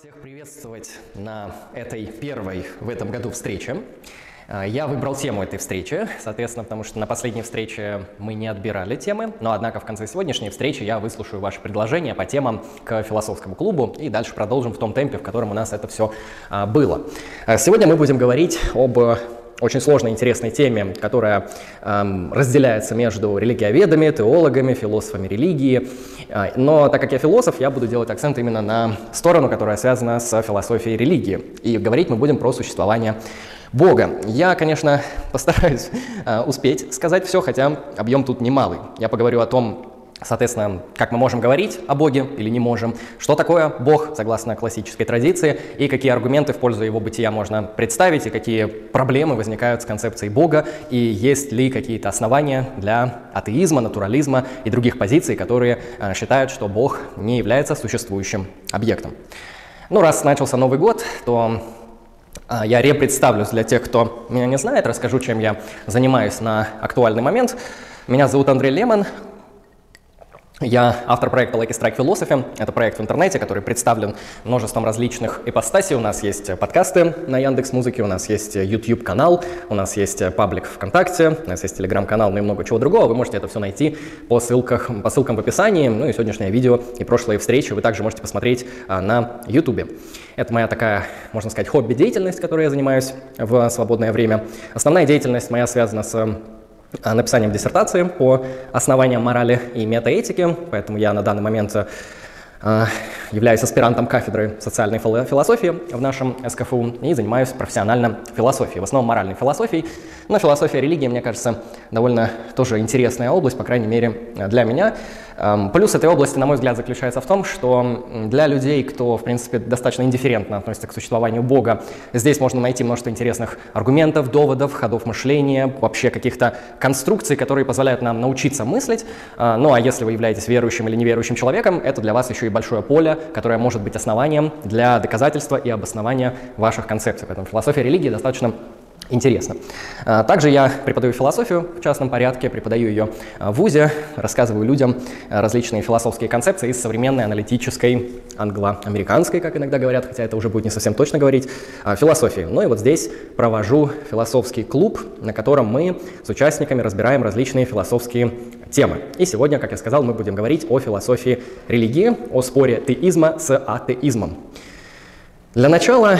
всех приветствовать на этой первой в этом году встрече. А, я выбрал тему этой встречи, соответственно, потому что на последней встрече мы не отбирали темы, но однако в конце сегодняшней встречи я выслушаю ваши предложения по темам к философскому клубу и дальше продолжим в том темпе, в котором у нас это все а, было. А, сегодня мы будем говорить об очень сложной, интересной теме, которая эм, разделяется между религиоведами, теологами, философами религии. Э, но так как я философ, я буду делать акцент именно на сторону, которая связана с философией религии. И говорить мы будем про существование Бога. Я, конечно, постараюсь э, успеть сказать все, хотя объем тут немалый. Я поговорю о том, Соответственно, как мы можем говорить о Боге или не можем, что такое Бог, согласно классической традиции, и какие аргументы в пользу его бытия можно представить, и какие проблемы возникают с концепцией Бога, и есть ли какие-то основания для атеизма, натурализма и других позиций, которые э, считают, что Бог не является существующим объектом. Ну, раз начался Новый год, то э, я репредставлюсь для тех, кто меня не знает, расскажу, чем я занимаюсь на актуальный момент. Меня зовут Андрей Лемон, я автор проекта Lucky Strike Philosophy. Это проект в интернете, который представлен множеством различных ипостасей. У нас есть подкасты на Яндекс Музыке, у нас есть YouTube канал, у нас есть паблик ВКонтакте, у нас есть телеграм-канал, ну и много чего другого. Вы можете это все найти по, ссылках, по ссылкам в описании. Ну и сегодняшнее видео и прошлые встречи вы также можете посмотреть а, на YouTube. Это моя такая, можно сказать, хобби-деятельность, которой я занимаюсь в свободное время. Основная деятельность моя связана с написанием диссертации по основаниям морали и метаэтики, поэтому я на данный момент э, являюсь аспирантом кафедры социальной философии в нашем СКФУ и занимаюсь профессионально философией, в основном моральной философией. Но философия религии, мне кажется, довольно тоже интересная область, по крайней мере, для меня. Эм, плюс этой области, на мой взгляд, заключается в том, что для людей, кто, в принципе, достаточно индифферентно относится к существованию Бога, здесь можно найти множество интересных аргументов, доводов, ходов мышления, вообще каких-то конструкций, которые позволяют нам научиться мыслить. Э, ну а если вы являетесь верующим или неверующим человеком, это для вас еще и большое поле, которое может быть основанием для доказательства и обоснования ваших концепций. Поэтому философия религии достаточно интересно. А, также я преподаю философию в частном порядке, преподаю ее а, в ВУЗе, рассказываю людям а, различные философские концепции из современной аналитической, англо-американской, как иногда говорят, хотя это уже будет не совсем точно говорить, философии. Ну и вот здесь провожу философский клуб, на котором мы с участниками разбираем различные философские темы. И сегодня, как я сказал, мы будем говорить о философии религии, о споре теизма с атеизмом. Для начала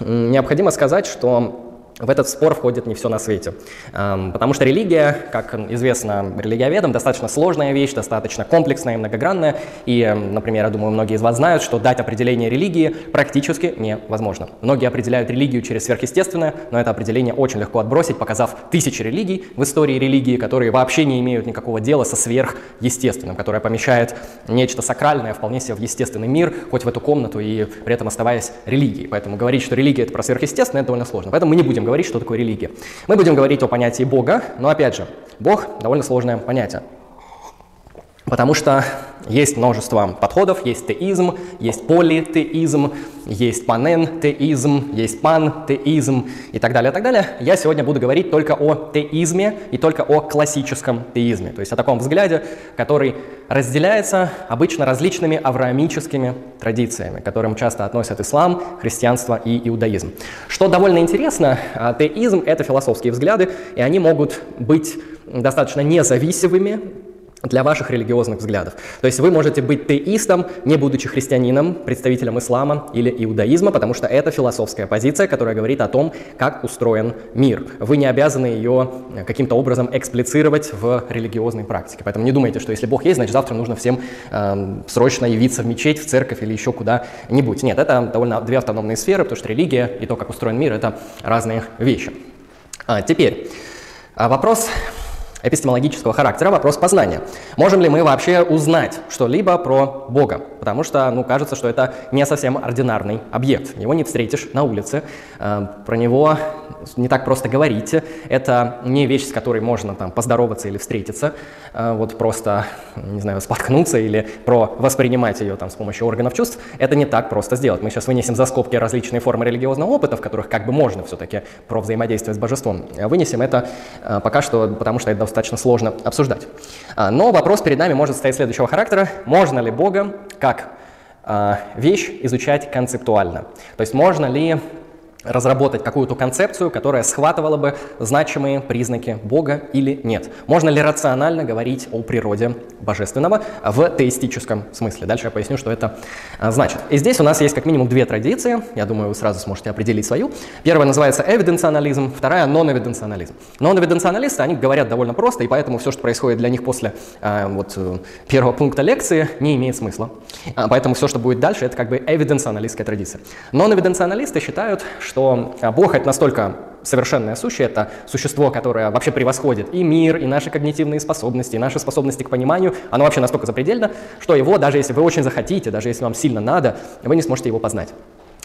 необходимо сказать, что в этот спор входит не все на свете. Потому что религия, как известно религиоведам, достаточно сложная вещь, достаточно комплексная и многогранная. И, например, я думаю, многие из вас знают, что дать определение религии практически невозможно. Многие определяют религию через сверхъестественное, но это определение очень легко отбросить, показав тысячи религий в истории религии, которые вообще не имеют никакого дела со сверхъестественным, которое помещает нечто сакральное вполне себе в естественный мир, хоть в эту комнату и при этом оставаясь религией. Поэтому говорить, что религия это про сверхъестественное, это довольно сложно. Поэтому мы не будем говорить, что такое религия. Мы будем говорить о понятии Бога, но опять же, Бог довольно сложное понятие. Потому что есть множество подходов, есть теизм, есть политеизм, есть панентеизм, есть пантеизм и так далее, и так далее. Я сегодня буду говорить только о теизме и только о классическом теизме, то есть о таком взгляде, который разделяется обычно различными авраамическими традициями, к которым часто относят ислам, христианство и иудаизм. Что довольно интересно, а, теизм — это философские взгляды, и они могут быть достаточно независимыми для ваших религиозных взглядов. То есть вы можете быть теистом, не будучи христианином, представителем ислама или иудаизма, потому что это философская позиция, которая говорит о том, как устроен мир. Вы не обязаны ее э, каким-то образом эксплицировать в религиозной практике. Поэтому не думайте, что если Бог есть, значит завтра нужно всем э, срочно явиться в мечеть, в церковь или еще куда-нибудь. Нет, это довольно две автономные сферы, потому что религия и то, как устроен мир, это разные вещи. А, теперь, а вопрос эпистемологического характера, вопрос познания. Можем ли мы вообще узнать что-либо про Бога? Потому что, ну, кажется, что это не совсем ординарный объект. Его не встретишь на улице, э, про него не так просто говорить. Это не вещь, с которой можно там поздороваться или встретиться, э, вот просто, не знаю, споткнуться или про воспринимать ее там с помощью органов чувств. Это не так просто сделать. Мы сейчас вынесем за скобки различные формы религиозного опыта, в которых как бы можно все-таки про взаимодействие с божеством. Вынесем это э, пока что, потому что это достаточно сложно обсуждать. А, но вопрос перед нами может стоять следующего характера. Можно ли Бога как э, вещь изучать концептуально. То есть можно ли разработать какую-то концепцию, которая схватывала бы значимые признаки Бога или нет. Можно ли рационально говорить о природе божественного в теистическом смысле? Дальше я поясню, что это а, значит. И здесь у нас есть как минимум две традиции, я думаю, вы сразу сможете определить свою. Первая называется эвиденционализм, вторая non-эвиденционализм. Non-эвиденционалисты, они говорят довольно просто, и поэтому все, что происходит для них после а, вот, э, первого пункта лекции, не имеет смысла. А, поэтому все, что будет дальше, это как бы эвиденционалистская традиция. Non-эвиденционалисты считают, что что а, Бог — это настолько совершенное сущее, это существо, которое вообще превосходит и мир, и наши когнитивные способности, и наши способности к пониманию, оно вообще настолько запредельно, что его, даже если вы очень захотите, даже если вам сильно надо, вы не сможете его познать.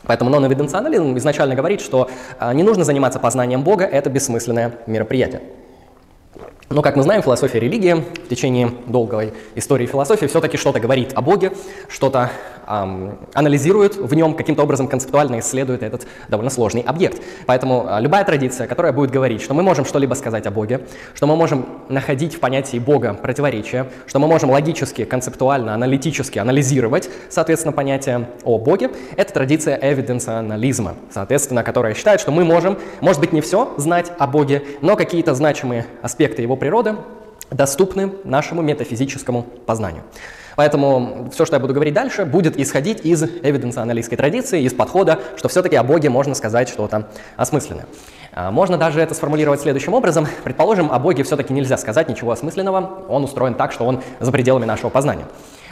Поэтому non-эвиденционализм изначально говорит, что а, не нужно заниматься познанием Бога, это бессмысленное мероприятие. Но, как мы знаем, философия религии в течение долгой истории философии все-таки что-то говорит о Боге, что-то эм, анализирует в нем, каким-то образом концептуально исследует этот довольно сложный объект. Поэтому э, любая традиция, которая будет говорить, что мы можем что-либо сказать о Боге, что мы можем находить в понятии Бога противоречия, что мы можем логически, концептуально, аналитически анализировать, соответственно, понятие о Боге, это традиция эвиденционализма, соответственно, которая считает, что мы можем, может быть, не все знать о Боге, но какие-то значимые аспекты его природы доступны нашему метафизическому познанию. Поэтому все, что я буду говорить дальше, будет исходить из эвиденционалистской традиции, из подхода, что все-таки о Боге можно сказать что-то осмысленное. А, можно даже это сформулировать следующим образом. Предположим, о Боге все-таки нельзя сказать ничего осмысленного, он устроен так, что он за пределами нашего познания.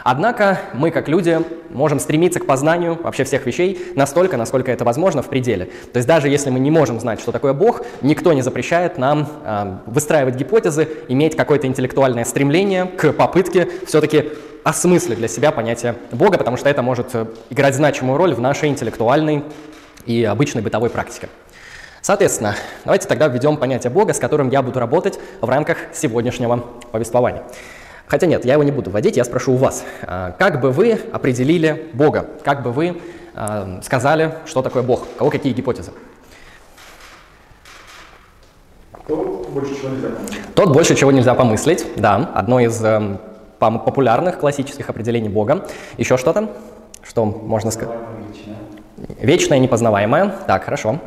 Однако мы, как люди, можем стремиться к познанию вообще всех вещей настолько, насколько это возможно в пределе. То есть даже если мы не можем знать, что такое Бог, никто не запрещает нам э, выстраивать гипотезы, иметь какое-то интеллектуальное стремление к попытке все-таки осмыслить для себя понятие Бога, потому что это может э, играть значимую роль в нашей интеллектуальной и обычной бытовой практике. Соответственно, давайте тогда введем понятие Бога, с которым я буду работать в рамках сегодняшнего повествования. Хотя нет, я его не буду вводить, я спрошу у вас. А, как бы вы определили Бога? Как бы вы а, сказали, что такое Бог? У кого какие гипотезы? Тот больше чего нельзя помыслить. Тот больше чего нельзя помыслить, да. Одно из э, популярных классических определений Бога. Еще что-то? Что можно сказать? Вечное. Вечное, непознаваемое. Так, хорошо.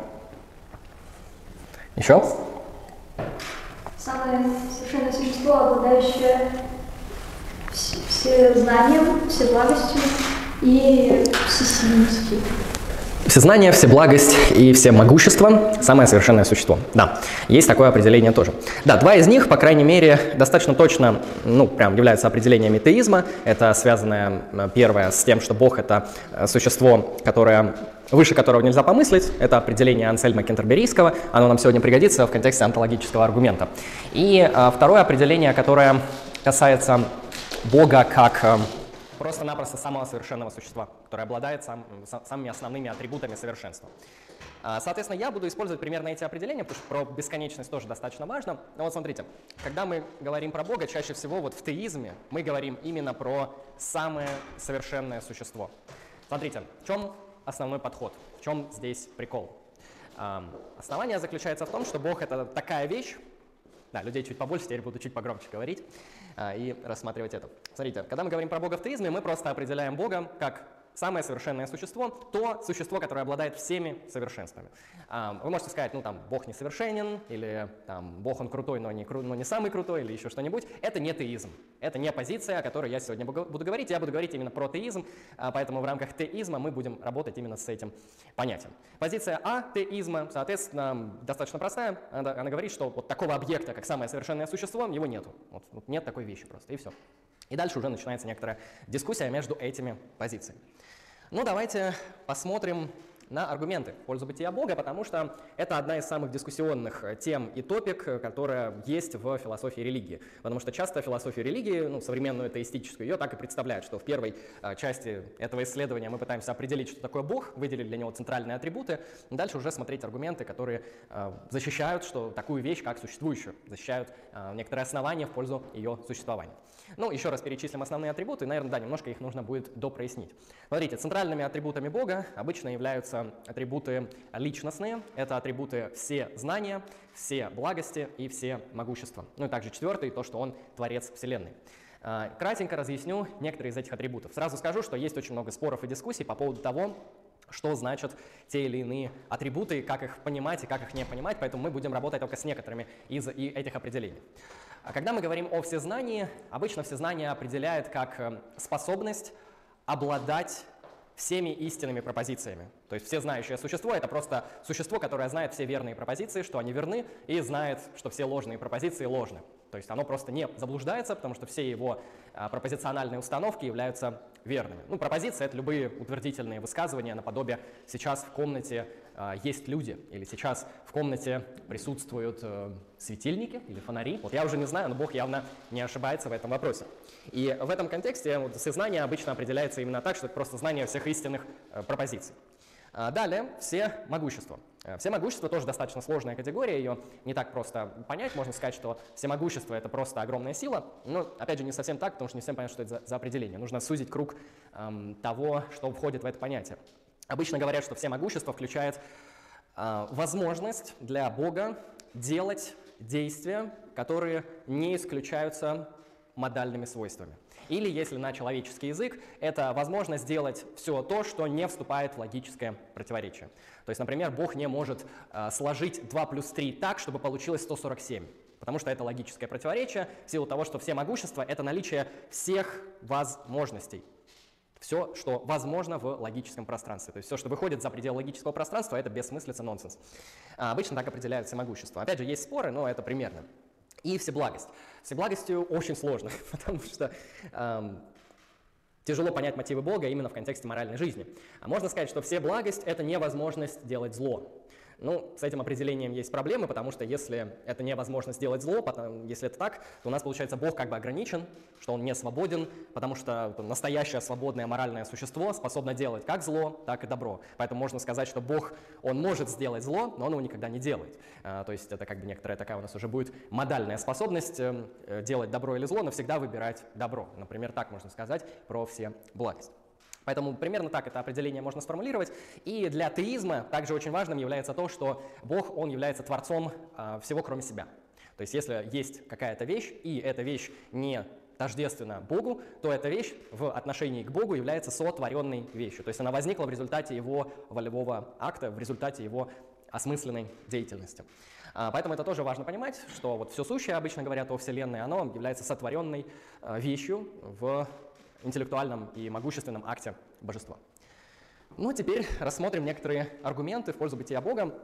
Еще? Самое совершенное существо, обладающее все знанием, все благостью и всесильностью. Всезнание, всеблагость и все могущество – самое совершенное существо. Да, есть такое определение тоже. Да, два из них, по крайней мере, достаточно точно, ну, прям являются определениями теизма. Это связанное, первое, с тем, что Бог – это э, существо, которое выше которого нельзя помыслить. Это определение Ансельма Кентерберийского. Оно нам сегодня пригодится в контексте онтологического аргумента. И а, второе определение, которое касается Бога как э, просто-напросто самого совершенного существа, которое обладает сам, самыми основными атрибутами совершенства. А, соответственно, я буду использовать примерно эти определения, потому что про бесконечность тоже достаточно важно. Но вот смотрите, когда мы говорим про Бога, чаще всего вот в теизме мы говорим именно про самое совершенное существо. Смотрите, в чем основной подход, в чем здесь прикол? Основание заключается в том, что Бог — это такая вещь, да, людей чуть побольше, теперь буду чуть погромче говорить а, и рассматривать это. Смотрите, когда мы говорим про Бога в теизме, мы просто определяем Бога как самое совершенное существо, то существо, которое обладает всеми совершенствами. Вы можете сказать, ну там, Бог несовершенен, или там, Бог он крутой, но не, кру но не самый крутой, или еще что-нибудь. Это не теизм. Это не позиция, о которой я сегодня буду говорить. Я буду говорить именно про теизм, а, поэтому в рамках теизма мы будем работать именно с этим понятием. Позиция А теизма, соответственно, достаточно простая. Она, она говорит, что вот такого объекта, как самое совершенное существо, его нету. Вот, вот нет такой вещи просто, и все. И дальше уже начинается некоторая дискуссия между этими позициями. Ну, давайте посмотрим на аргументы в пользу бытия Бога, потому что это одна из самых дискуссионных тем и топик, которая есть в философии религии. Потому что часто философию религии, ну, современную теистическую, ее так и представляют, что в первой а, части этого исследования мы пытаемся определить, что такое Бог, выделить для него центральные атрибуты, дальше уже смотреть аргументы, которые а, защищают что такую вещь, как существующую, защищают а, некоторые основания в пользу ее существования. Ну, еще раз перечислим основные атрибуты, наверное, да, немножко их нужно будет допрояснить. Смотрите, центральными атрибутами Бога обычно являются атрибуты личностные, это атрибуты все знания, все благости и все могущества. Ну и также четвертый, то, что он творец Вселенной. А, кратенько разъясню некоторые из этих атрибутов. Сразу скажу, что есть очень много споров и дискуссий по поводу того, что значат те или иные атрибуты, как их понимать и как их не понимать, поэтому мы будем работать только с некоторыми из этих определений. А когда мы говорим о всезнании, обычно всезнание определяет как э, способность обладать всеми истинными пропозициями. То есть все знающее существо — это просто существо, которое знает все верные пропозиции, что они верны, и знает, что все ложные пропозиции ложны. То есть оно просто не заблуждается, потому что все его а, пропозициональные установки являются верными. Ну, пропозиция — это любые утвердительные высказывания наподобие «сейчас в комнате есть люди» или «сейчас в комнате присутствуют а, светильники или фонари». Вот я уже не знаю, но Бог явно не ошибается в этом вопросе. И в этом контексте вот, сознание обычно определяется именно так, что это просто знание всех истинных а, пропозиций. А, далее, все могущества. Э, все могущества тоже достаточно сложная категория, ее не так просто понять. Можно сказать, что все могущества это просто огромная сила. Но, опять же, не совсем так, потому что не всем понятно, что это за, за определение. Нужно сузить круг эм, того, что входит в это понятие. Обычно говорят, что все могущества включают э, возможность для Бога делать действия, которые не исключаются модальными свойствами. Или, если на человеческий язык, это возможность сделать все то, что не вступает в логическое противоречие. То есть, например, Бог не может э, сложить 2 плюс 3 так, чтобы получилось 147, потому что это логическое противоречие в силу того, что все могущества — это наличие всех возможностей. Все, что возможно в логическом пространстве. То есть все, что выходит за пределы логического пространства, это бессмыслица, нонсенс. А обычно так определяются могущества. Опять же, есть споры, но это примерно. И всеблагость. Всеблагостью очень сложно, потому что эм, тяжело понять мотивы Бога именно в контексте моральной жизни. А можно сказать, что всеблагость — это невозможность делать зло. Ну, с этим определением есть проблемы, потому что если это невозможно сделать зло, потом, если это так, то у нас получается Бог как бы ограничен, что он не свободен, потому что настоящее свободное моральное существо способно делать как зло, так и добро. Поэтому можно сказать, что Бог, он может сделать зло, но он его никогда не делает. А, то есть это как бы некоторая такая у нас уже будет модальная способность э, э делать добро или зло, но всегда выбирать добро. Например, так можно сказать про все благости. Поэтому примерно так это определение можно сформулировать. И для теизма также очень важным является то, что Бог, Он является творцом э, всего, кроме себя. То есть если есть какая-то вещь, и эта вещь не тождественна Богу, то эта вещь в отношении к Богу является сотворенной вещью. То есть она возникла в результате его волевого акта, в результате его осмысленной деятельности. А, поэтому это тоже важно понимать, что вот все сущее, обычно говорят о Вселенной, оно является сотворенной а, вещью в интеллектуальном и могущественном акте божества. Ну, а теперь рассмотрим некоторые аргументы в пользу бытия Бога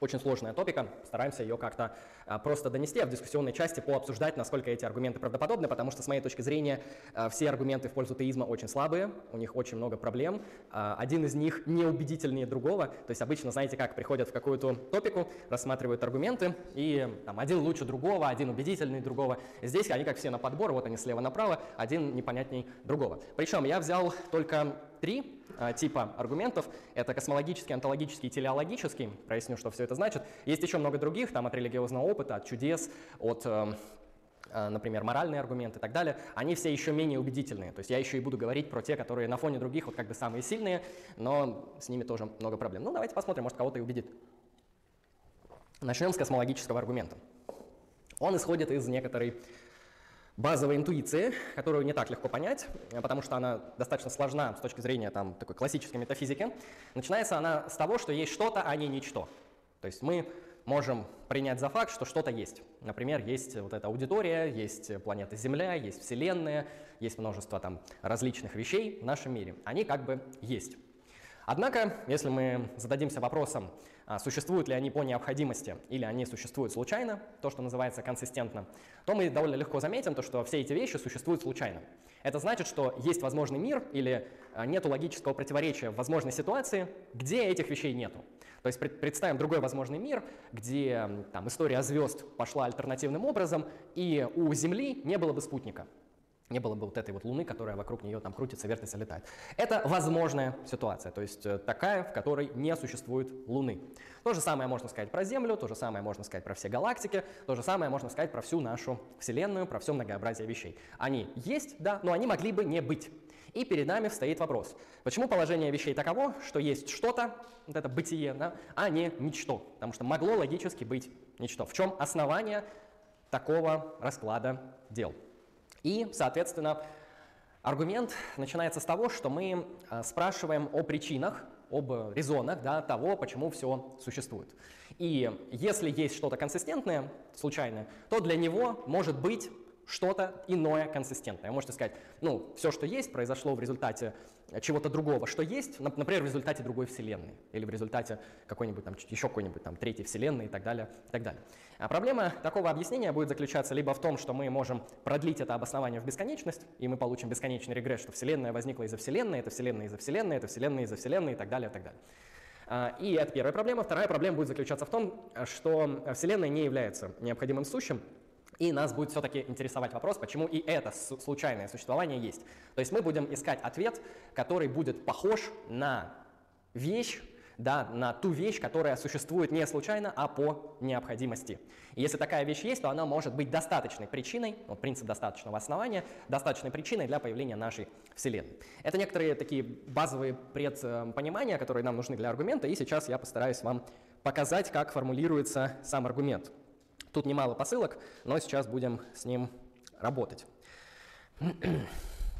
очень сложная топика, стараемся ее как-то а, просто донести, а в дискуссионной части пообсуждать, насколько эти аргументы правдоподобны, потому что, с моей точки зрения, а, все аргументы в пользу теизма очень слабые, у них очень много проблем. А, один из них неубедительнее другого, то есть обычно, знаете как, приходят в какую-то топику, рассматривают аргументы, и там, один лучше другого, один убедительнее другого. Здесь они как все на подбор, вот они слева направо, один непонятней другого. Причем я взял только три э, типа аргументов. Это космологический, онтологический телеологический. Проясню, что все это значит. Есть еще много других, там от религиозного опыта, от чудес, от э, например, моральные аргументы и так далее, они все еще менее убедительные. То есть я еще и буду говорить про те, которые на фоне других вот как бы самые сильные, но с ними тоже много проблем. Ну, давайте посмотрим, может, кого-то и убедит. Начнем с космологического аргумента. Он исходит из некоторой базовая интуиция, которую не так легко понять, потому что она достаточно сложна с точки зрения там, такой классической метафизики. Начинается она с того, что есть что-то, а не ничто. То есть мы можем принять за факт, что что-то есть. Например, есть вот эта аудитория, есть планета Земля, есть Вселенная, есть множество там различных вещей в нашем мире. Они как бы есть. Однако, если мы зададимся вопросом, существуют ли они по необходимости или они существуют случайно, то, что называется консистентно, то мы довольно легко заметим, то, что все эти вещи существуют случайно. Это значит, что есть возможный мир или а, нет логического противоречия в возможной ситуации, где этих вещей нету. То есть представим другой возможный мир, где там, история звезд пошла альтернативным образом, и у Земли не было бы спутника не было бы вот этой вот Луны, которая вокруг нее там крутится, вертится, летает. Это возможная ситуация, то есть э, такая, в которой не существует Луны. То же самое можно сказать про Землю, то же самое можно сказать про все галактики, то же самое можно сказать про всю нашу Вселенную, про все многообразие вещей. Они есть, да, но они могли бы не быть. И перед нами стоит вопрос, почему положение вещей таково, что есть что-то, вот это бытие, да, а не ничто, потому что могло логически быть ничто. В чем основание такого расклада дел? И, соответственно, аргумент начинается с того, что мы э, спрашиваем о причинах, об резонах да, того, почему все существует. И если есть что-то консистентное, случайное, то для него может быть что-то иное консистентное. Вы можете сказать, ну, все, что есть, произошло в результате чего-то другого, что есть, например, в результате другой вселенной, или в результате какой-нибудь там, еще какой-нибудь там третьей вселенной и так далее, и так далее. А проблема такого объяснения будет заключаться либо в том, что мы можем продлить это обоснование в бесконечность, и мы получим бесконечный регресс, что вселенная возникла из-за вселенной, это вселенная из-за вселенной, это вселенная из-за вселенной и так далее, и так далее. А, и это первая проблема. Вторая проблема будет заключаться в том, что Вселенная не является необходимым сущим, и нас будет все-таки интересовать вопрос, почему и это случайное существование есть. То есть мы будем искать ответ, который будет похож на вещь, да, на ту вещь, которая существует не случайно, а по необходимости. И если такая вещь есть, то она может быть достаточной причиной, ну, принцип достаточного основания, достаточной причиной для появления нашей Вселенной. Это некоторые такие базовые предпонимания, которые нам нужны для аргумента, и сейчас я постараюсь вам показать, как формулируется сам аргумент. Тут немало посылок, но сейчас будем с ним работать.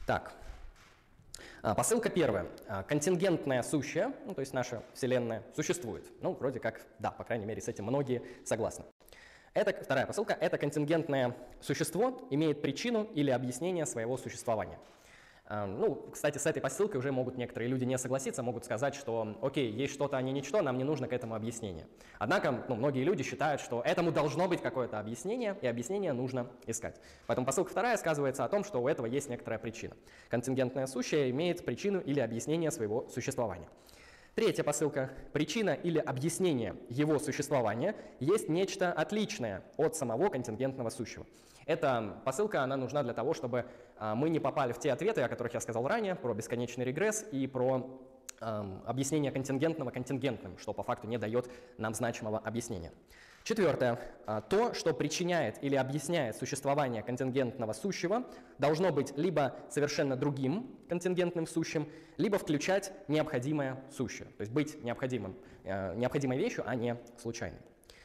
Так, а, посылка первая. А, контингентная сущая, ну, то есть наша Вселенная, существует. Ну, вроде как, да, по крайней мере, с этим многие согласны. Это, вторая посылка. Это контингентное существо имеет причину или объяснение своего существования. Ну, кстати, с этой посылкой уже могут некоторые люди не согласиться, могут сказать, что, окей, есть что-то, а не ничто, нам не нужно к этому объяснение. Однако, ну, многие люди считают, что этому должно быть какое-то объяснение, и объяснение нужно искать. Поэтому посылка вторая сказывается о том, что у этого есть некоторая причина. Контингентное сущее имеет причину или объяснение своего существования. Третья посылка. Причина или объяснение его существования есть нечто отличное от самого контингентного сущего. Эта посылка, она нужна для того, чтобы мы не попали в те ответы, о которых я сказал ранее, про бесконечный регресс и про объяснение контингентного контингентным, что по факту не дает нам значимого объяснения. Четвертое. А, то, что причиняет или объясняет существование контингентного сущего, должно быть либо совершенно другим контингентным сущим, либо включать необходимое сущее, то есть быть необходимым, э, необходимой вещью, а не случайной.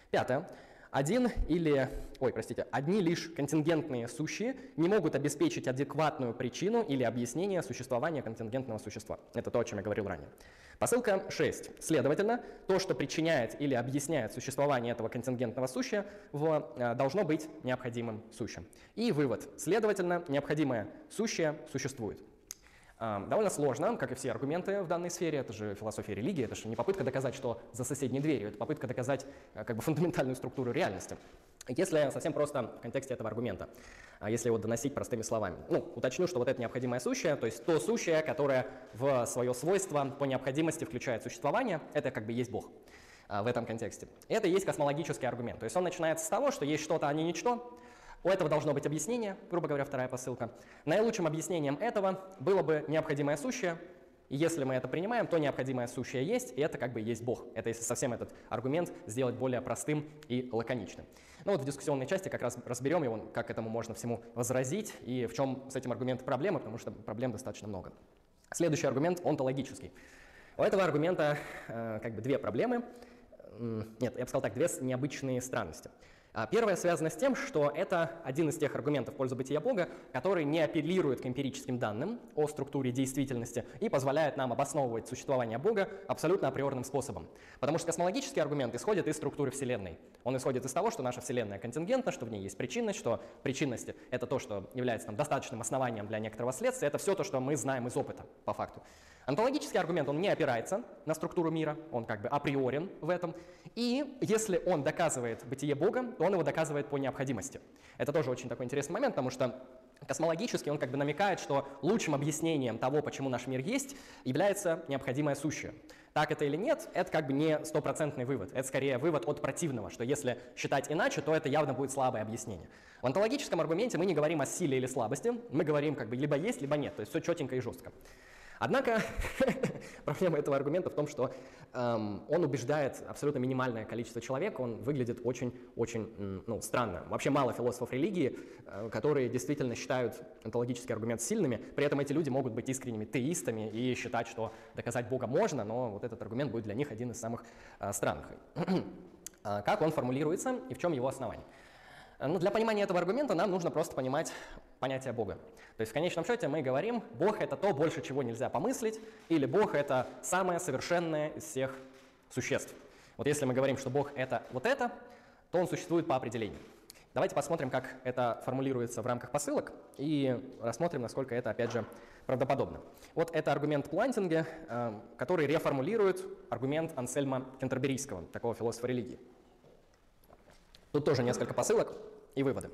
Пятое. Один или, ой, простите, одни лишь контингентные сущие не могут обеспечить адекватную причину или объяснение существования контингентного существа. Это то, о чем я говорил ранее. Посылка 6. Следовательно, то, что причиняет или объясняет существование этого контингентного сущего, э, должно быть необходимым сущим. И вывод. Следовательно, необходимое сущее существует. Довольно сложно, как и все аргументы в данной сфере, это же философия религии, это же не попытка доказать, что за соседней дверью, это попытка доказать э, как бы фундаментальную структуру реальности. Если совсем просто в контексте этого аргумента, а если его доносить простыми словами. Ну, уточню, что вот это необходимое сущее, то есть то сущее, которое в свое свойство по необходимости включает существование, это как бы есть Бог а, в этом контексте. Это и есть космологический аргумент. То есть он начинается с того, что есть что-то, а не ничто, у этого должно быть объяснение, грубо говоря, вторая посылка. Наилучшим объяснением этого было бы необходимое сущее, и если мы это принимаем, то необходимое сущее есть, и это как бы есть Бог. Это если совсем этот аргумент сделать более простым и лаконичным. Ну вот в дискуссионной части как раз разберем его, как этому можно всему возразить, и в чем с этим аргументом проблема, потому что проблем достаточно много. Следующий аргумент онтологический. У этого аргумента э, как бы две проблемы. Нет, я бы сказал так, две необычные странности. А, первое связано с тем, что это один из тех аргументов в пользу бытия Бога, который не апеллирует к эмпирическим данным о структуре действительности и позволяет нам обосновывать существование Бога абсолютно априорным способом. Потому что космологический аргумент исходит из структуры Вселенной. Он исходит из того, что наша Вселенная контингентна, что в ней есть причинность, что причинность — это то, что является там, достаточным основанием для некоторого следствия, это все то, что мы знаем из опыта, по факту. Онтологический аргумент, он не опирается на структуру мира, он как бы априорен в этом. И если он доказывает бытие Бога, то он его доказывает по необходимости. Это тоже очень такой интересный момент, потому что Космологически он как бы намекает, что лучшим объяснением того, почему наш мир есть, является необходимое сущее. Так это или нет, это как бы не стопроцентный вывод. Это скорее вывод от противного, что если считать иначе, то это явно будет слабое объяснение. В онтологическом аргументе мы не говорим о силе или слабости, мы говорим как бы либо есть, либо нет, то есть все четенько и жестко. Однако проблема этого аргумента в том, что эм, он убеждает абсолютно минимальное количество человек, он выглядит очень-очень ну, странно. Вообще мало философов религии, э, которые действительно считают онтологический аргумент сильными, при этом эти люди могут быть искренними теистами и считать, что доказать Бога можно, но вот этот аргумент будет для них один из самых э, странных. А как он формулируется и в чем его основание? Ну, для понимания этого аргумента нам нужно просто понимать понятие Бога. То есть в конечном счете мы говорим, Бог это то, больше чего нельзя помыслить, или Бог это самое совершенное из всех существ. Вот если мы говорим, что Бог это вот это, то он существует по определению. Давайте посмотрим, как это формулируется в рамках посылок и рассмотрим, насколько это, опять же, правдоподобно. Вот это аргумент Плантинга, э, который реформулирует аргумент Ансельма Кентерберийского, такого философа религии. Тут тоже несколько посылок и выводы.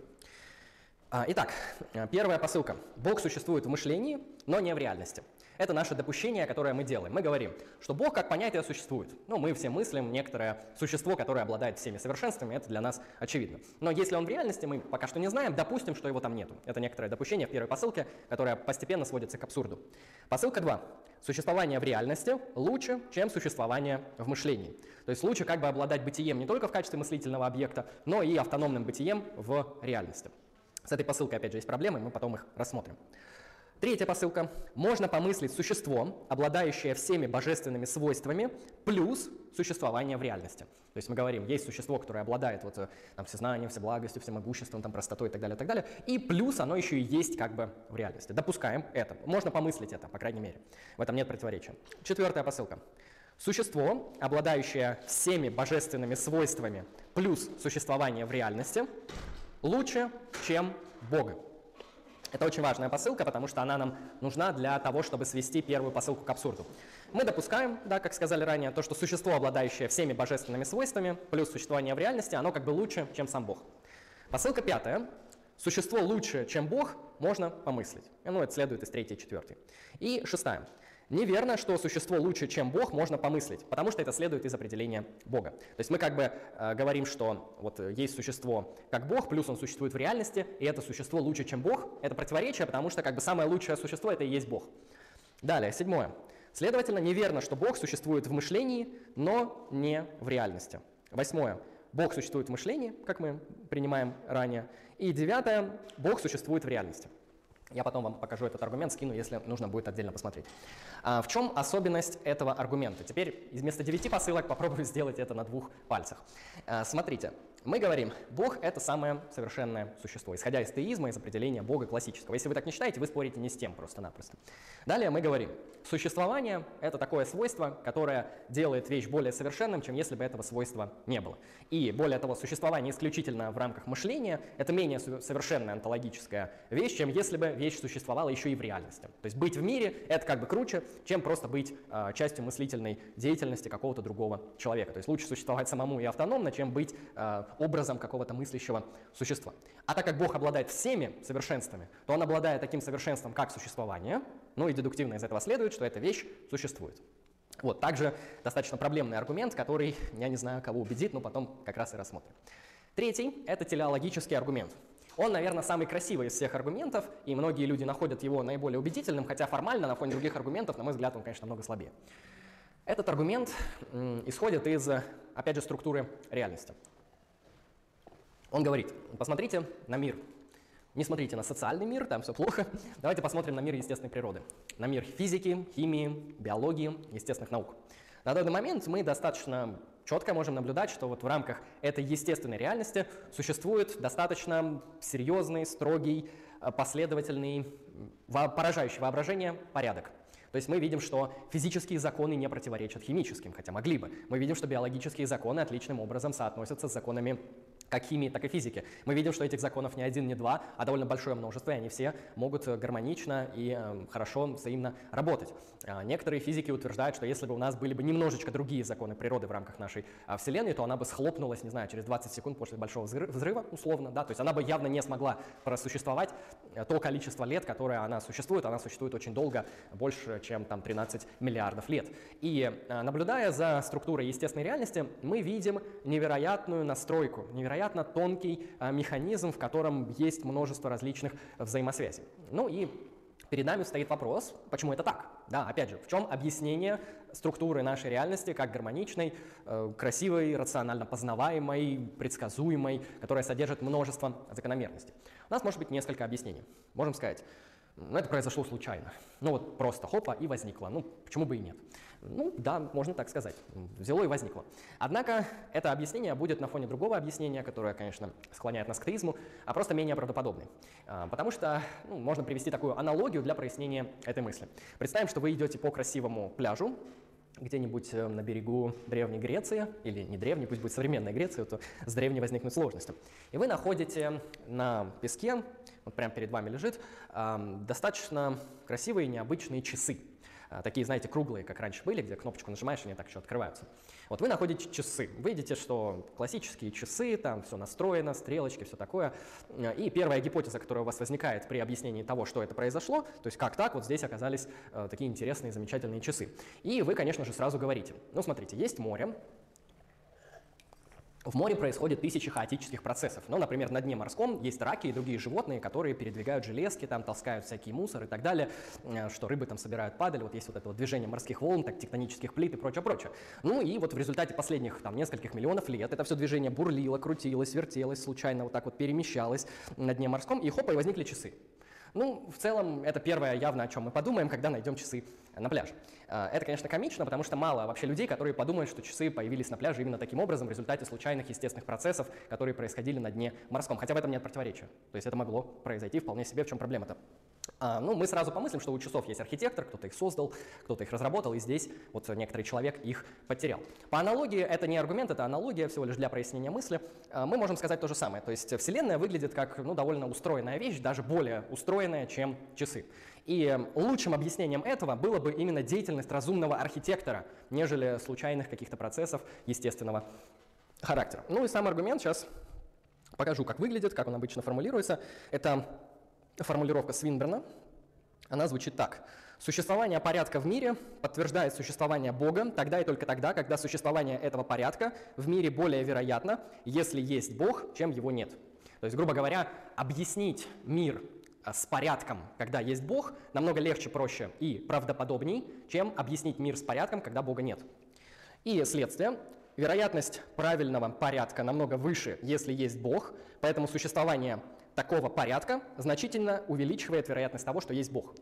А, итак, э, первая посылка. Бог существует в мышлении, но не в реальности. Это наше допущение, которое мы делаем. Мы говорим, что Бог как понятие существует. Ну, мы все мыслим некоторое существо, которое обладает всеми совершенствами, это для нас очевидно. Но если он в реальности, мы пока что не знаем, допустим, что его там нету. Это некоторое допущение в первой посылке, которое постепенно сводится к абсурду. Посылка 2. Существование в реальности лучше, чем существование в мышлении. То есть лучше как бы обладать бытием не только в качестве мыслительного объекта, но и автономным бытием в реальности. С этой посылкой, опять же, есть проблемы, мы потом их рассмотрим. Третья посылка. Можно помыслить существо, обладающее всеми божественными свойствами, плюс существование в реальности. То есть мы говорим, есть существо, которое обладает вот, там, всезнанием, всеблагостью, всемогуществом, там, простотой и так далее, и так далее, и плюс оно еще и есть как бы в реальности. Допускаем это. Можно помыслить это, по крайней мере. В этом нет противоречия. Четвертая посылка. Существо, обладающее всеми божественными свойствами, плюс существование в реальности, лучше, чем Бога. Это очень важная посылка, потому что она нам нужна для того, чтобы свести первую посылку к абсурду. Мы допускаем, да, как сказали ранее, то, что существо, обладающее всеми божественными свойствами, плюс существование в реальности, оно как бы лучше, чем сам Бог. Посылка пятая. Существо лучше, чем Бог, можно помыслить. Ну, это следует из третьей и четвертой. И шестая. Неверно, что существо лучше, чем Бог, можно помыслить, потому что это следует из определения Бога. То есть мы как бы э, говорим, что вот есть существо как Бог, плюс он существует в реальности, и это существо лучше, чем Бог. Это противоречие, потому что как бы самое лучшее существо это и есть Бог. Далее, седьмое. Следовательно, неверно, что Бог существует в мышлении, но не в реальности. Восьмое. Бог существует в мышлении, как мы принимаем ранее. И девятое. Бог существует в реальности. Я потом вам покажу этот аргумент, скину, если нужно будет отдельно посмотреть. А, в чем особенность этого аргумента? Теперь вместо 9 посылок попробую сделать это на двух пальцах. А, смотрите, мы говорим, Бог — это самое совершенное существо, исходя из теизма, из определения Бога классического. Если вы так не считаете, вы спорите не с тем просто-напросто. Далее мы говорим, существование — это такое свойство, которое делает вещь более совершенным, чем если бы этого свойства не было. И более того, существование исключительно в рамках мышления — это менее совершенная онтологическая вещь, чем если бы вещь существовала еще и в реальности. То есть быть в мире — это как бы круче, чем просто быть э, частью мыслительной деятельности какого-то другого человека. То есть лучше существовать самому и автономно, чем быть э, образом какого-то мыслящего существа. А так как Бог обладает всеми совершенствами, то он обладает таким совершенством, как существование, ну и дедуктивно из этого следует, что эта вещь существует. Вот, также достаточно проблемный аргумент, который, я не знаю, кого убедит, но потом как раз и рассмотрим. Третий – это телеологический аргумент. Он, наверное, самый красивый из всех аргументов, и многие люди находят его наиболее убедительным, хотя формально на фоне других аргументов, на мой взгляд, он, конечно, намного слабее. Этот аргумент исходит из, опять же, структуры реальности. Он говорит, посмотрите на мир. Не смотрите на социальный мир, там все плохо. Давайте посмотрим на мир естественной природы. На мир физики, химии, биологии, естественных наук. На данный момент мы достаточно четко можем наблюдать, что вот в рамках этой естественной реальности существует достаточно серьезный, строгий, последовательный, поражающий воображение порядок. То есть мы видим, что физические законы не противоречат химическим, хотя могли бы. Мы видим, что биологические законы отличным образом соотносятся с законами как химии, так и физики. Мы видим, что этих законов не один, не два, а довольно большое множество, и они все могут э, гармонично и э, хорошо взаимно работать. А некоторые физики утверждают, что если бы у нас были бы немножечко другие законы природы в рамках нашей а, Вселенной, то она бы схлопнулась, не знаю, через 20 секунд после большого взрыва, условно, да, то есть она бы явно не смогла просуществовать э, то количество лет, которое она существует, она существует очень долго, больше, чем там 13 миллиардов лет. И э, наблюдая за структурой естественной реальности, мы видим невероятную настройку, невероятную невероятно тонкий а, механизм, в котором есть множество различных взаимосвязей. Ну и Перед нами стоит вопрос, почему это так? Да, опять же, в чем объяснение структуры нашей реальности как гармоничной, э, красивой, рационально познаваемой, предсказуемой, которая содержит множество закономерностей? У нас может быть несколько объяснений. Можем сказать, ну, это произошло случайно. Ну вот просто хопа и возникло. Ну, почему бы и нет. Ну да, можно так сказать. Взяло и возникло. Однако это объяснение будет на фоне другого объяснения, которое, конечно, склоняет нас к теизму, а просто менее правдоподобное. А, потому что ну, можно привести такую аналогию для прояснения этой мысли. Представим, что вы идете по красивому пляжу, где-нибудь э, на берегу Древней Греции, или не древней, пусть будет современная Греция, то с древней возникнут сложности. И вы находите на песке, вот прямо перед вами лежит, достаточно красивые необычные часы. А, такие, знаете, круглые, как раньше были, где кнопочку нажимаешь, и они так еще открываются. Вот вы находите часы, видите, что классические часы, там все настроено, стрелочки, все такое. И первая гипотеза, которая у вас возникает при объяснении того, что это произошло, то есть как так, вот здесь оказались э, такие интересные, замечательные часы. И вы, конечно же, сразу говорите, ну смотрите, есть море, в море происходят тысячи хаотических процессов. Ну, например, на дне морском есть раки и другие животные, которые передвигают железки, там таскают всякий мусор и так далее, э, что рыбы там собирают падаль, вот есть вот это вот движение морских волн, так, тектонических плит и прочее, прочее. Ну и вот в результате последних там нескольких миллионов лет это все движение бурлило, крутилось, вертелось, случайно вот так вот перемещалось на дне морском, и хопа, и возникли часы. Ну, в целом, это первое явно, о чем мы подумаем, когда найдем часы на пляже. А, это, конечно, комично, потому что мало вообще людей, которые подумают, что часы появились на пляже именно таким образом, в результате случайных естественных процессов, которые происходили на дне морском. Хотя в этом нет противоречия. То есть это могло произойти вполне себе, в чем проблема-то. А, ну, мы сразу помыслим, что у часов есть архитектор, кто-то их создал, кто-то их разработал, и здесь вот некоторый человек их потерял. По аналогии, это не аргумент, это аналогия всего лишь для прояснения мысли. А, мы можем сказать то же самое. То есть Вселенная выглядит как ну, довольно устроенная вещь, даже более устроенная, чем часы. И лучшим объяснением этого было бы именно деятельность разумного архитектора, нежели случайных каких-то процессов естественного характера. Ну и сам аргумент сейчас покажу, как выглядит, как он обычно формулируется. Это формулировка Свинберна. Она звучит так. Существование порядка в мире подтверждает существование Бога тогда и только тогда, когда существование этого порядка в мире более вероятно, если есть Бог, чем его нет. То есть, грубо говоря, объяснить мир а, с порядком, когда есть Бог, намного легче, проще и правдоподобней, чем объяснить мир с порядком, когда Бога нет. И следствие, вероятность правильного порядка намного выше, если есть Бог, поэтому существование такого порядка значительно увеличивает вероятность того, что есть Бог.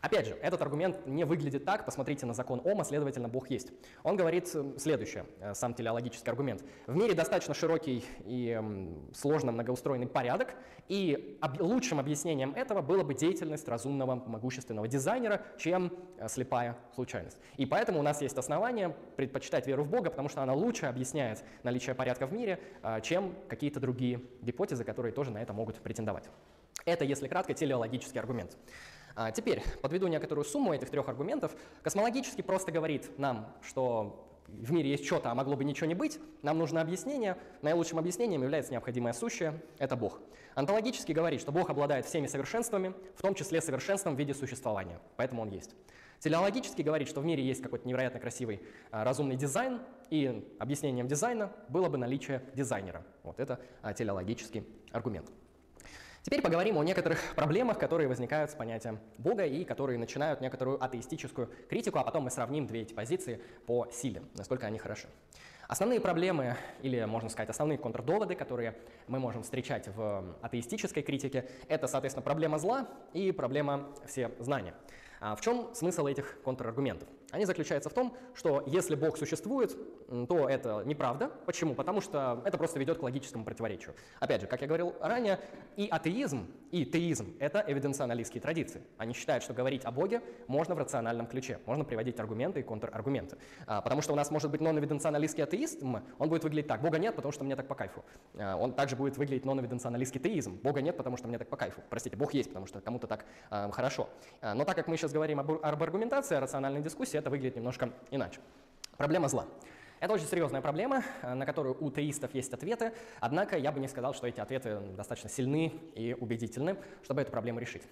Опять же, этот аргумент не выглядит так, посмотрите на закон Ома, следовательно, Бог есть. Он говорит э, следующее, э, сам телеологический аргумент. В мире достаточно широкий и сложно многоустроенный порядок, и лучшим объяснением этого было бы деятельность разумного, могущественного дизайнера, чем э, слепая случайность. И поэтому у нас есть основания предпочитать веру в Бога, потому что она лучше объясняет наличие порядка в мире, чем какие-то другие гипотезы, которые тоже на это могут претендовать. Это, если кратко, телеологический аргумент. А теперь подведу некоторую сумму этих трех аргументов. Космологически просто говорит нам, что в мире есть что-то, а могло бы ничего не быть, нам нужно объяснение. Наилучшим объяснением является необходимое сущее – это Бог. Онтологически говорит, что Бог обладает всеми совершенствами, в том числе совершенством в виде существования, поэтому Он есть. Телеологически говорит, что в мире есть какой-то невероятно красивый а, разумный дизайн, и объяснением дизайна было бы наличие дизайнера. Вот это а, телеологический аргумент. Теперь поговорим о некоторых проблемах, которые возникают с понятием Бога и которые начинают некоторую атеистическую критику, а потом мы сравним две эти позиции по силе, насколько они хороши. Основные проблемы, или, можно сказать, основные контрдоводы, которые мы можем встречать в атеистической критике, это, соответственно, проблема зла и проблема все знания. А в чем смысл этих контраргументов? Они заключаются в том, что если Бог существует, то это неправда. Почему? Потому что это просто ведет к логическому противоречию. Опять же, как я говорил ранее, и атеизм, и теизм — это эвиденционалистские традиции. Они считают, что говорить о Боге можно в рациональном ключе, можно приводить аргументы и контраргументы. А, потому что у нас может быть нон-эвиденционалистский атеизм, он будет выглядеть так. Бога нет, потому что мне так по кайфу. А, он также будет выглядеть нон-эвиденционалистский теизм. Бога нет, потому что мне так по кайфу. Простите, Бог есть, потому что кому-то так а, хорошо. А, но так как мы сейчас говорим об, об аргументации, о рациональной дискуссии, это выглядит немножко иначе. Проблема зла. Это очень серьезная проблема, э, на которую у теистов есть ответы, однако я бы не сказал, что эти ответы достаточно сильны и убедительны, чтобы эту проблему решить.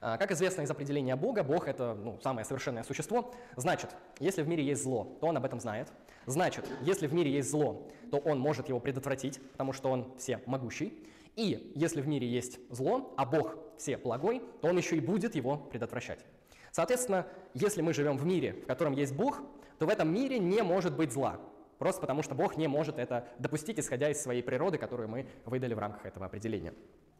Э, как известно из определения Бога, Бог — это ну, самое совершенное существо. Значит, если в мире есть зло, то он об этом знает. Значит, если в мире есть зло, то он может его предотвратить, потому что он всемогущий. И если в мире есть зло, а Бог все благой, то он еще и будет его предотвращать. Соответственно, если мы живем в мире, в котором есть Бог, то в этом мире не может быть зла. Просто потому, что Бог не может это допустить, исходя из своей природы, которую мы выдали в рамках этого определения.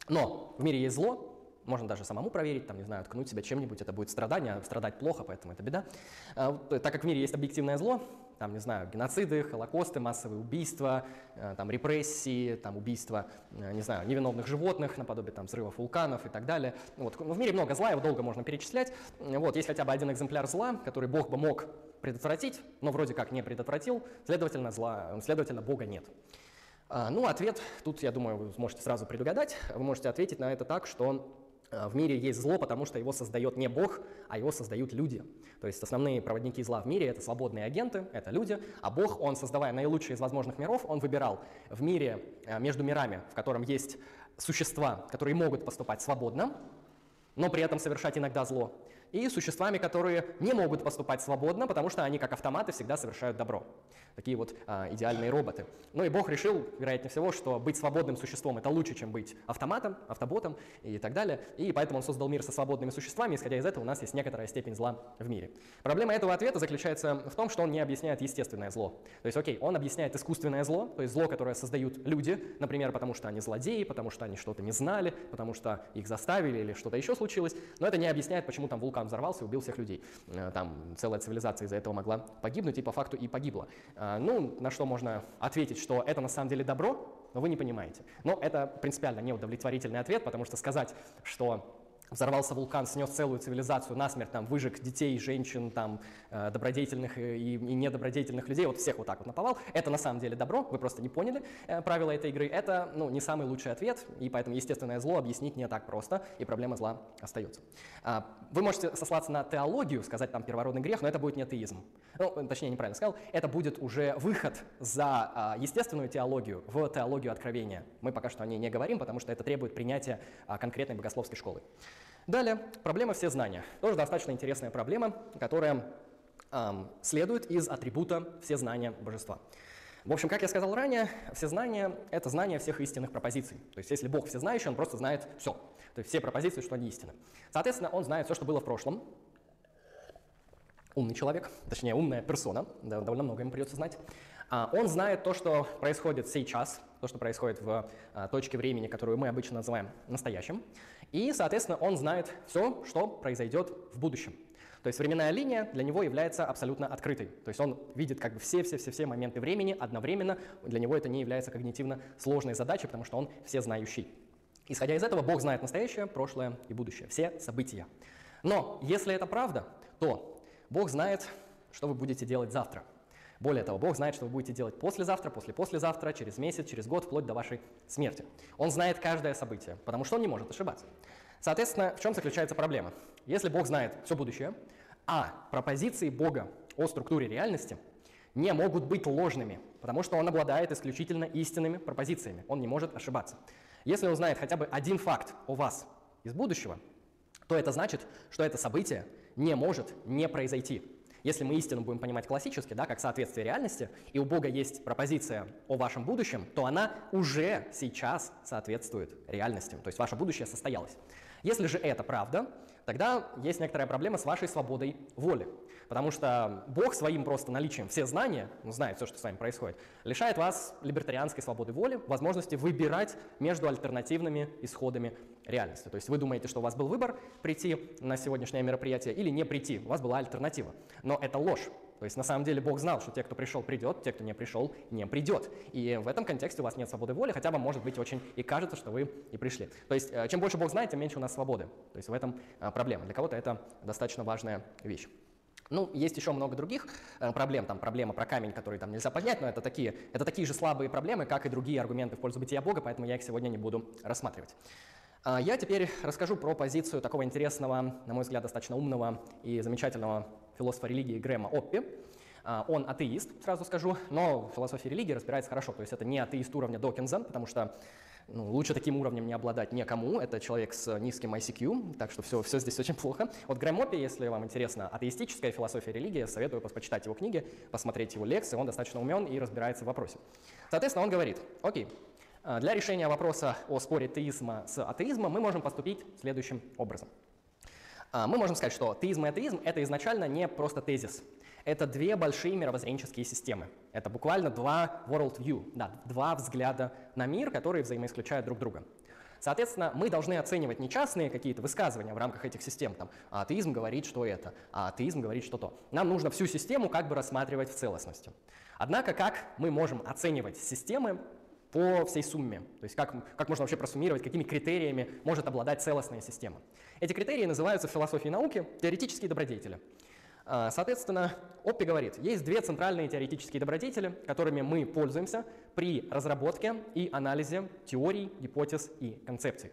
Но в мире есть зло, можно даже самому проверить, там, не знаю, ткнуть себя чем-нибудь, это будет страдание, а страдать плохо, поэтому это беда. А, так как в мире есть объективное зло, там, не знаю, геноциды, холокосты, массовые убийства, э, там, репрессии, там, убийства, э, не знаю, невиновных животных, наподобие там, взрывов вулканов и так далее. Вот. В мире много зла, его долго можно перечислять. Вот, есть хотя бы один экземпляр зла, который Бог бы мог предотвратить, но вроде как не предотвратил, следовательно, зла, следовательно, Бога нет. А, ну, ответ тут, я думаю, вы сможете сразу предугадать. Вы можете ответить на это так, что Э, в мире есть зло, потому что его создает не Бог, а его создают люди. То есть основные проводники зла в мире — это свободные агенты, это люди, а Бог, он, создавая наилучшие из возможных миров, он выбирал в мире, э, между мирами, в котором есть существа, которые могут поступать свободно, но при этом совершать иногда зло, и существами, которые не могут поступать свободно, потому что они, как автоматы, всегда совершают добро. Такие вот а, идеальные роботы. Ну и Бог решил, вероятнее всего, что быть свободным существом — это лучше, чем быть автоматом, автоботом и так далее. И поэтому он создал мир со свободными существами, исходя из этого у нас есть некоторая степень зла в мире. Проблема этого ответа заключается в том, что он не объясняет естественное зло. То есть, окей, он объясняет искусственное зло, то есть зло, которое создают люди, например, потому что они злодеи, потому что они что-то не знали, потому что их заставили или что-то еще случилось, но это не объясняет, почему там вулкан взорвался и убил всех людей. Э, там целая цивилизация из-за этого могла погибнуть и по факту и погибла. Э, ну, на что можно ответить, что это на самом деле добро, но вы не понимаете. Но это принципиально неудовлетворительный ответ, потому что сказать, что взорвался вулкан, снес целую цивилизацию насмерть, там, выжег детей, женщин, там, э, добродетельных и, и недобродетельных людей, вот всех вот так вот наповал. Это на самом деле добро, вы просто не поняли э, правила этой игры. Это, ну, не самый лучший ответ, и поэтому естественное зло объяснить не так просто, и проблема зла остается. А, вы можете сослаться на теологию, сказать там первородный грех, но это будет не атеизм. Ну, точнее, неправильно сказал, это будет уже выход за а, естественную теологию в теологию откровения. Мы пока что о ней не говорим, потому что это требует принятия а, конкретной богословской школы. Далее, проблема все знания. Тоже достаточно интересная проблема, которая эм, следует из атрибута все знания божества. В общем, как я сказал ранее, все знания — это знание всех истинных пропозиций. То есть если Бог всезнающий, Он просто знает все. То есть все пропозиции, что они истины. Соответственно, Он знает все, что было в прошлом. Умный человек, точнее, умная персона, да, довольно много ему придется знать. А, он знает то, что происходит сейчас, то, что происходит в а, точке времени, которую мы обычно называем настоящим. И, соответственно, он знает все, что произойдет в будущем. То есть временная линия для него является абсолютно открытой. То есть он видит как бы все-все-все-все моменты времени одновременно. Для него это не является когнитивно сложной задачей, потому что он все знающий. Исходя из этого, Бог знает настоящее, прошлое и будущее, все события. Но если это правда, то Бог знает, что вы будете делать завтра. Более того, Бог знает, что вы будете делать послезавтра, после-послезавтра, через месяц, через год, вплоть до вашей смерти. Он знает каждое событие, потому что он не может ошибаться. Соответственно, в чем заключается проблема? Если Бог знает все будущее, а пропозиции Бога о структуре реальности не могут быть ложными, потому что он обладает исключительно истинными пропозициями, он не может ошибаться. Если он знает хотя бы один факт о вас из будущего, то это значит, что это событие не может не произойти. Если мы истину будем понимать классически, да, как соответствие реальности, и у Бога есть пропозиция о вашем будущем, то она уже сейчас соответствует реальности. То есть ваше будущее состоялось. Если же это правда, тогда есть некоторая проблема с вашей свободой воли. Потому что Бог своим просто наличием все знания, ну, знает все, что с вами происходит, лишает вас либертарианской свободы воли, возможности выбирать между альтернативными исходами реальности. То есть вы думаете, что у вас был выбор прийти на сегодняшнее мероприятие или не прийти, у вас была альтернатива. Но это ложь. То есть на самом деле Бог знал, что те, кто пришел, придет, те, кто не пришел, не придет. И в этом контексте у вас нет свободы воли, хотя вам может быть очень и кажется, что вы и пришли. То есть э, чем больше Бог знает, тем меньше у нас свободы. То есть в этом э, проблема. Для кого-то это достаточно важная вещь. Ну, есть еще много других э, проблем. Там проблема про камень, который там нельзя поднять, но это такие, это такие же слабые проблемы, как и другие аргументы в пользу бытия Бога, поэтому я их сегодня не буду рассматривать. А я теперь расскажу про позицию такого интересного, на мой взгляд, достаточно умного и замечательного философа религии Грэма Оппи. А, он атеист, сразу скажу, но в философии религии разбирается хорошо. То есть это не атеист уровня Докинза, потому что ну, лучше таким уровнем не обладать никому. Это человек с низким ICQ, так что все, все здесь очень плохо. Вот Грэм Оппи, если вам интересна атеистическая философия религии, советую почитать его книги, посмотреть его лекции. Он достаточно умен и разбирается в вопросе. Соответственно, он говорит, окей, а, для решения вопроса о споре теизма с атеизмом мы можем поступить следующим образом. А, мы можем сказать, что теизм и атеизм — это изначально не просто тезис. Это две большие мировоззренческие системы. Это буквально два world view, да, два взгляда на мир, которые взаимоисключают друг друга. Соответственно, мы должны оценивать не частные какие-то высказывания в рамках этих систем, там, а атеизм говорит, что это, а атеизм говорит, что то. Нам нужно всю систему как бы рассматривать в целостности. Однако, как мы можем оценивать системы по всей сумме. То есть как, как можно вообще просуммировать, какими критериями может обладать целостная система. Эти критерии называются в философии науки теоретические добродетели. А, соответственно, Оппи говорит, есть две центральные теоретические добродетели, которыми мы пользуемся при разработке и анализе теорий, гипотез и концепций.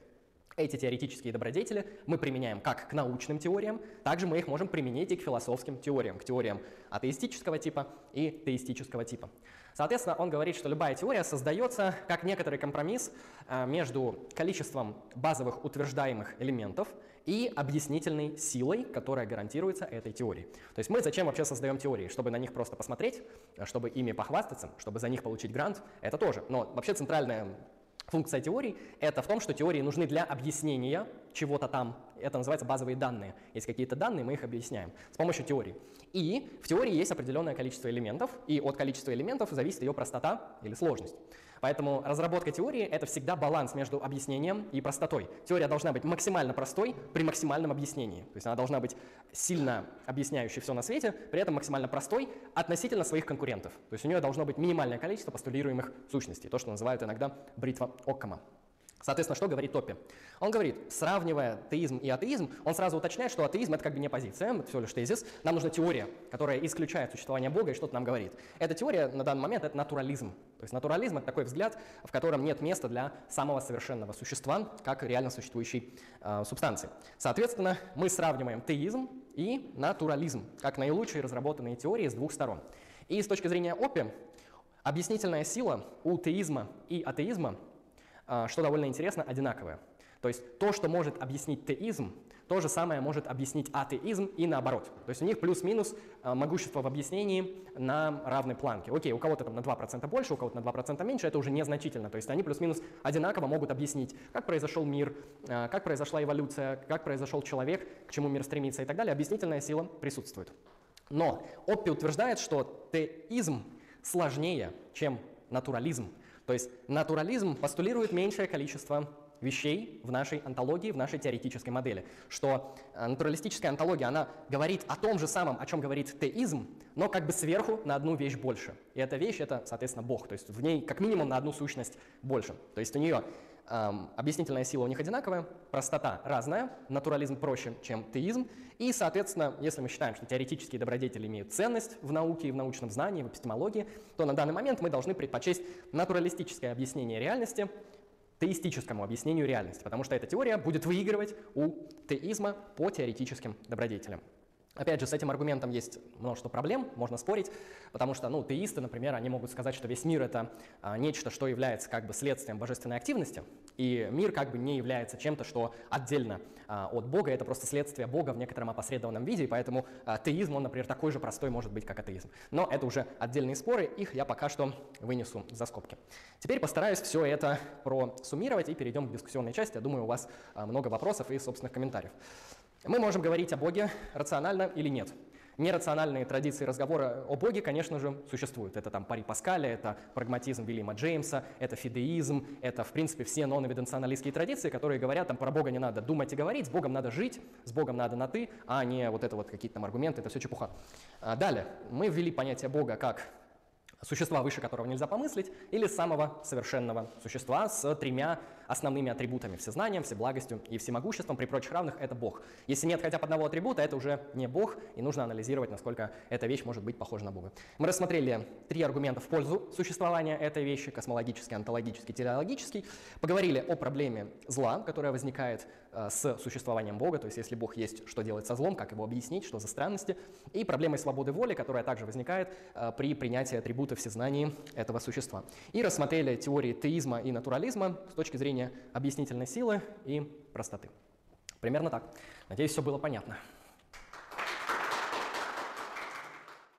Эти теоретические добродетели мы применяем как к научным теориям, также мы их можем применить и к философским теориям, к теориям атеистического типа и теистического типа. Соответственно, он говорит, что любая теория создается как некоторый компромисс э, между количеством базовых утверждаемых элементов и объяснительной силой, которая гарантируется этой теорией. То есть мы зачем вообще создаем теории? Чтобы на них просто посмотреть, э, чтобы ими похвастаться, чтобы за них получить грант, это тоже. Но вообще центральная Функция теорий — это в том, что теории нужны для объяснения чего-то там. Это называется базовые данные. Есть какие-то данные, мы их объясняем с помощью теории. И в теории есть определенное количество элементов, и от количества элементов зависит ее простота или сложность. Поэтому разработка теории — это всегда баланс между объяснением и простотой. Теория должна быть максимально простой при максимальном объяснении. То есть она должна быть сильно объясняющей все на свете, при этом максимально простой относительно своих конкурентов. То есть у нее должно быть минимальное количество постулируемых сущностей, то, что называют иногда бритва Оккама. Соответственно, что говорит Топпи? Он говорит, сравнивая теизм и атеизм, он сразу уточняет, что атеизм — это как бы не позиция, это всего лишь тезис. Нам нужна теория, которая исключает существование Бога и что-то нам говорит. Эта теория на данный момент — это натурализм. То есть натурализм — это такой взгляд, в котором нет места для самого совершенного существа, как реально существующей э, субстанции. Соответственно, мы сравниваем теизм и натурализм, как наилучшие разработанные теории с двух сторон. И с точки зрения Оппи, объяснительная сила у теизма и атеизма — что довольно интересно, одинаковое. То есть то, что может объяснить теизм, то же самое может объяснить атеизм и наоборот. То есть у них плюс-минус а, могущество в объяснении на равной планке. Окей, у кого-то там на 2% больше, у кого-то на 2% меньше, это уже незначительно. То есть они плюс-минус одинаково могут объяснить, как произошел мир, а, как произошла эволюция, как произошел человек, к чему мир стремится и так далее. Объяснительная сила присутствует. Но Оппи утверждает, что теизм сложнее, чем натурализм. То есть натурализм постулирует меньшее количество вещей в нашей антологии, в нашей теоретической модели. Что э, натуралистическая антология, она говорит о том же самом, о чем говорит теизм, но как бы сверху на одну вещь больше. И эта вещь — это, соответственно, Бог. То есть в ней как минимум на одну сущность больше. То есть у нее объяснительная сила у них одинаковая, простота разная, натурализм проще, чем теизм. И, соответственно, если мы считаем, что теоретические добродетели имеют ценность в науке и в научном знании, в эпистемологии, то на данный момент мы должны предпочесть натуралистическое объяснение реальности теистическому объяснению реальности, потому что эта теория будет выигрывать у теизма по теоретическим добродетелям. Опять же, с этим аргументом есть множество проблем, можно спорить, потому что, ну, теисты, например, они могут сказать, что весь мир — это а, нечто, что является как бы следствием божественной активности, и мир как бы не является чем-то, что отдельно а, от Бога, это просто следствие Бога в некотором опосредованном виде, и поэтому а, теизм, он, например, такой же простой может быть, как атеизм. Но это уже отдельные споры, их я пока что вынесу за скобки. Теперь постараюсь все это просуммировать и перейдем к дискуссионной части. Я думаю, у вас а, много вопросов и собственных комментариев. Мы можем говорить о Боге рационально или нет. Нерациональные традиции разговора о Боге, конечно же, существуют. Это там пари Паскаля, это прагматизм Вильяма Джеймса, это фидеизм, это, в принципе, все ноновиденционалистские традиции, которые говорят, там про Бога не надо думать и говорить, с Богом надо жить, с Богом надо на «ты», а не вот это вот какие-то там аргументы, это все чепуха. А далее, мы ввели понятие Бога как существа, выше которого нельзя помыслить, или самого совершенного существа с тремя основными атрибутами – всезнанием, всеблагостью и всемогуществом. При прочих равных – это Бог. Если нет хотя бы одного атрибута, это уже не Бог, и нужно анализировать, насколько эта вещь может быть похожа на Бога. Мы рассмотрели три аргумента в пользу существования этой вещи – космологический, онтологический, телеологический. Поговорили о проблеме зла, которая возникает э, с существованием Бога, то есть если Бог есть, что делать со злом, как его объяснить, что за странности, и проблемой свободы воли, которая также возникает э, при принятии атрибута всезнании этого существа. И рассмотрели теории теизма и натурализма с точки зрения объяснительной силы и простоты. Примерно так. Надеюсь, все было понятно.